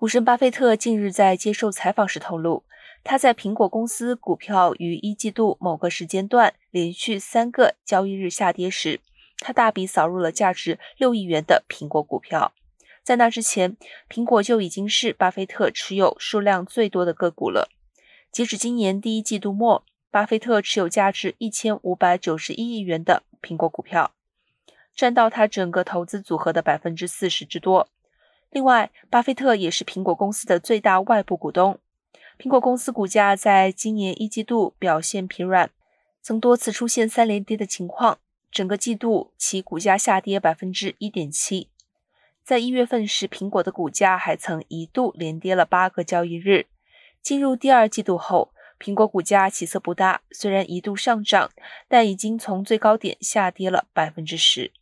股神巴菲特近日在接受采访时透露，他在苹果公司股票于一季度某个时间段连续三个交易日下跌时，他大笔扫入了价值六亿元的苹果股票。在那之前，苹果就已经是巴菲特持有数量最多的个股了。截止今年第一季度末，巴菲特持有价值一千五百九十一亿元的苹果股票，占到他整个投资组合的百分之四十之多。另外，巴菲特也是苹果公司的最大外部股东。苹果公司股价在今年一季度表现疲软，曾多次出现三连跌的情况。整个季度其股价下跌百分之一点七。在一月份时，苹果的股价还曾一度连跌了八个交易日。进入第二季度后，苹果股价起色不大，虽然一度上涨，但已经从最高点下跌了百分之十。